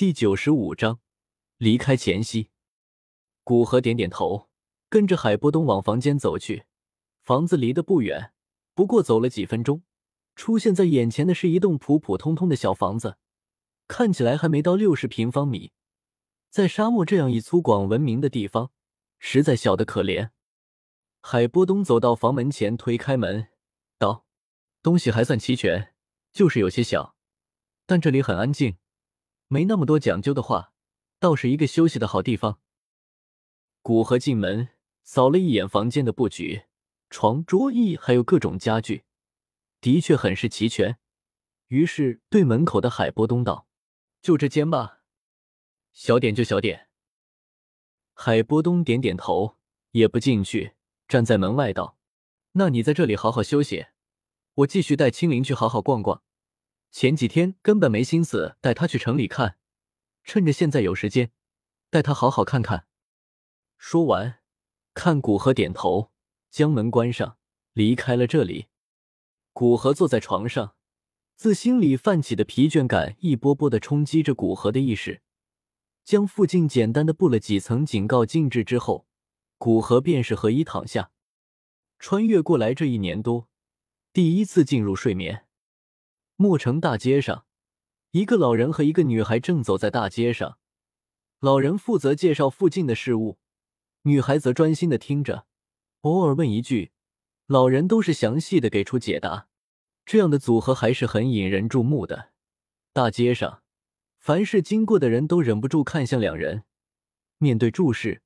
第九十五章离开前夕。古河点点头，跟着海波东往房间走去。房子离得不远，不过走了几分钟，出现在眼前的是一栋普普通通的小房子，看起来还没到六十平方米。在沙漠这样以粗犷闻名的地方，实在小得可怜。海波东走到房门前，推开门，道：“东西还算齐全，就是有些小，但这里很安静，没那么多讲究的话，倒是一个休息的好地方。”古河进门，扫了一眼房间的布局，床、桌椅还有各种家具，的确很是齐全。于是对门口的海波东道：“就这间吧，小点就小点。”海波东点点头，也不进去。站在门外道：“那你在这里好好休息，我继续带青灵去好好逛逛。前几天根本没心思带他去城里看，趁着现在有时间，带他好好看看。”说完，看古河点头，将门关上，离开了这里。古河坐在床上，自心里泛起的疲倦感一波波的冲击着古河的意识，将附近简单的布了几层警告禁制之后。古河便是和衣躺下，穿越过来这一年多，第一次进入睡眠。墨城大街上，一个老人和一个女孩正走在大街上。老人负责介绍附近的事物，女孩则专心的听着，偶尔问一句，老人都是详细的给出解答。这样的组合还是很引人注目的。大街上，凡是经过的人都忍不住看向两人，面对注视。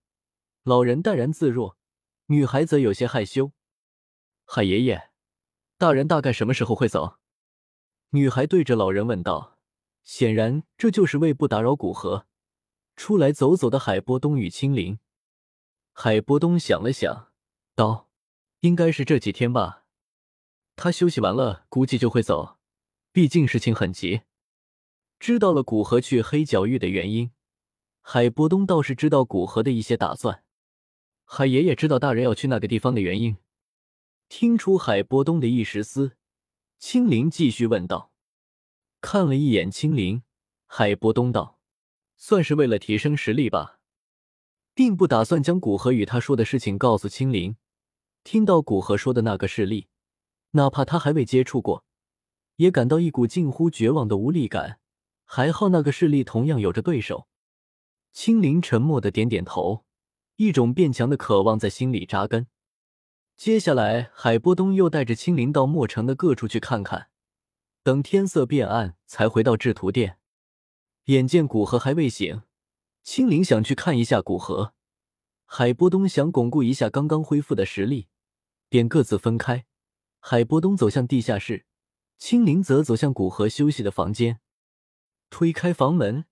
老人淡然自若，女孩则有些害羞。海爷爷，大人大概什么时候会走？女孩对着老人问道。显然，这就是为不打扰古河出来走走的海波东与青灵。海波东想了想，道：“应该是这几天吧。他休息完了，估计就会走。毕竟事情很急。”知道了古河去黑角域的原因，海波东倒是知道古河的一些打算。海爷爷知道大人要去那个地方的原因，听出海波东的一时思，青灵继续问道。看了一眼青灵，海波东道：“算是为了提升实力吧，并不打算将古河与他说的事情告诉青灵。听到古河说的那个势力，哪怕他还未接触过，也感到一股近乎绝望的无力感。还好那个势力同样有着对手。”青灵沉默的点点头。一种变强的渴望在心里扎根。接下来，海波东又带着青灵到墨城的各处去看看，等天色变暗才回到制图殿。眼见古河还未醒，青灵想去看一下古河，海波东想巩固一下刚刚恢复的实力，便各自分开。海波东走向地下室，青灵则走向古河休息的房间。推开房门，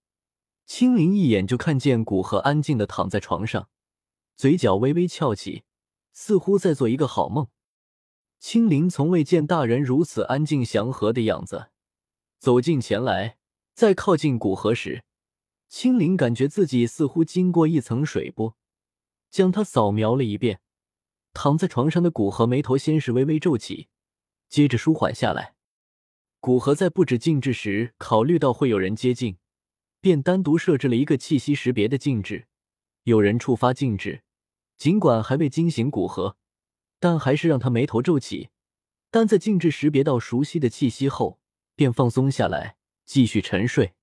青灵一眼就看见古河安静的躺在床上。嘴角微微翘起，似乎在做一个好梦。青灵从未见大人如此安静祥和的样子，走近前来，在靠近古河时，青灵感觉自己似乎经过一层水波，将他扫描了一遍。躺在床上的古河眉头先是微微皱起，接着舒缓下来。古河在布置禁制时，考虑到会有人接近，便单独设置了一个气息识别的禁制。有人触发禁制，尽管还未惊醒古河，但还是让他眉头皱起。但在禁制识别到熟悉的气息后，便放松下来，继续沉睡。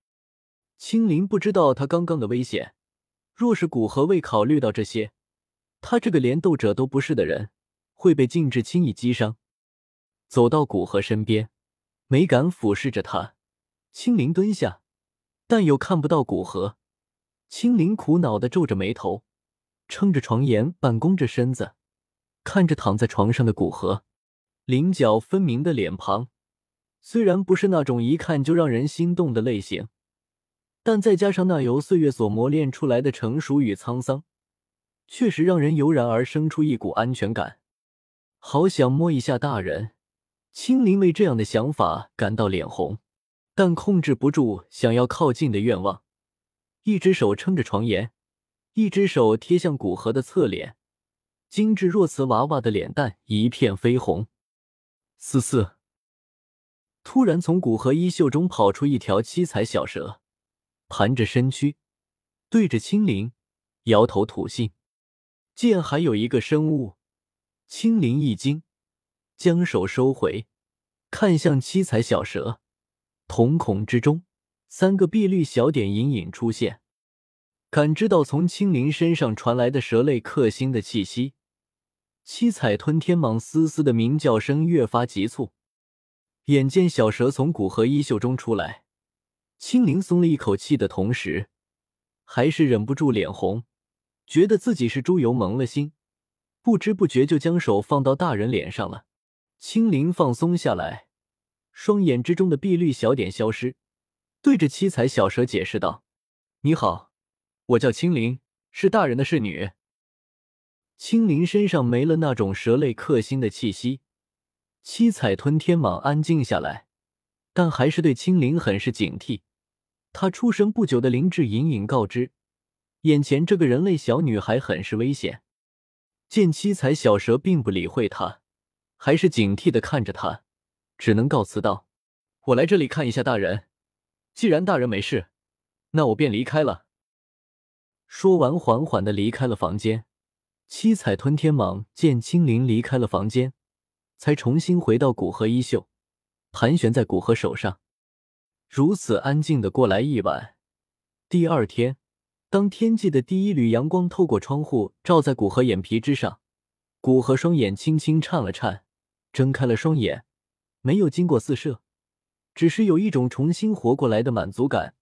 青灵不知道他刚刚的危险，若是古河未考虑到这些，他这个连斗者都不是的人，会被禁制轻易击伤。走到古河身边，没敢俯视着他。青灵蹲下，但又看不到古河。青灵苦恼的皱着眉头，撑着床沿，半弓着身子，看着躺在床上的古河，棱角分明的脸庞，虽然不是那种一看就让人心动的类型，但再加上那由岁月所磨练出来的成熟与沧桑，确实让人油然而生出一股安全感。好想摸一下大人，青灵为这样的想法感到脸红，但控制不住想要靠近的愿望。一只手撑着床沿，一只手贴向古河的侧脸，精致若瓷娃娃的脸蛋一片绯红。嘶嘶！突然从古河衣袖中跑出一条七彩小蛇，盘着身躯，对着青灵摇头吐信。见还有一个生物，青灵一惊，将手收回，看向七彩小蛇，瞳孔之中三个碧绿小点隐隐出现。感知到从青灵身上传来的蛇类克星的气息，七彩吞天蟒嘶嘶的鸣叫声越发急促。眼见小蛇从古河衣袖中出来，青灵松了一口气的同时，还是忍不住脸红，觉得自己是猪油蒙了心，不知不觉就将手放到大人脸上了。青灵放松下来，双眼之中的碧绿小点消失，对着七彩小蛇解释道：“你好。”我叫青灵，是大人的侍女。青灵身上没了那种蛇类克星的气息，七彩吞天蟒安静下来，但还是对青灵很是警惕。他出生不久的灵智隐隐告知，眼前这个人类小女孩很是危险。见七彩小蛇并不理会他，还是警惕的看着他，只能告辞道：“我来这里看一下大人，既然大人没事，那我便离开了。”说完，缓缓的离开了房间。七彩吞天蟒见青灵离开了房间，才重新回到古河衣袖，盘旋在古河手上。如此安静的过来一晚。第二天，当天际的第一缕阳光透过窗户照在古河眼皮之上，古河双眼轻轻颤了颤，睁开了双眼，没有经过四射，只是有一种重新活过来的满足感。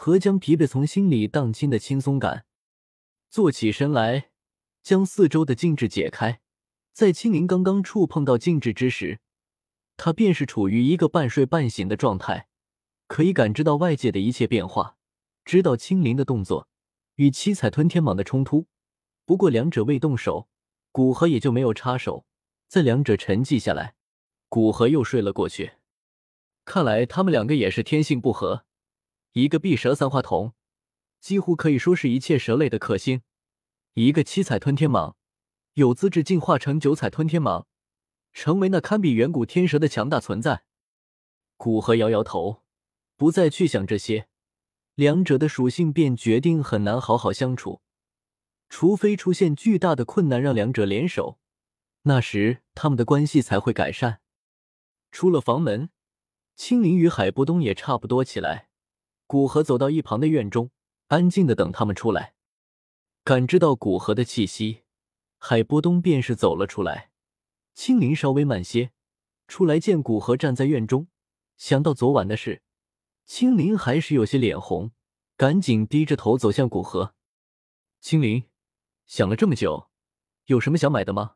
和将疲惫从心里荡清的轻松感，坐起身来，将四周的禁制解开。在青灵刚刚触碰到禁制之时，他便是处于一个半睡半醒的状态，可以感知到外界的一切变化，知道青灵的动作与七彩吞天蟒的冲突。不过两者未动手，古河也就没有插手。在两者沉寂下来，古河又睡了过去。看来他们两个也是天性不合。一个碧蛇三花瞳，几乎可以说是一切蛇类的克星；一个七彩吞天蟒，有资质进化成九彩吞天蟒，成为那堪比远古天蛇的强大存在。古河摇摇头，不再去想这些，两者的属性便决定很难好好相处，除非出现巨大的困难让两者联手，那时他们的关系才会改善。出了房门，青灵与海波东也差不多起来。古河走到一旁的院中，安静的等他们出来。感知到古河的气息，海波东便是走了出来。青灵稍微慢些，出来见古河站在院中，想到昨晚的事，青灵还是有些脸红，赶紧低着头走向古河。青灵想了这么久，有什么想买的吗？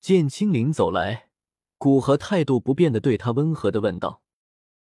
见青灵走来，古河态度不变的对他温和的问道。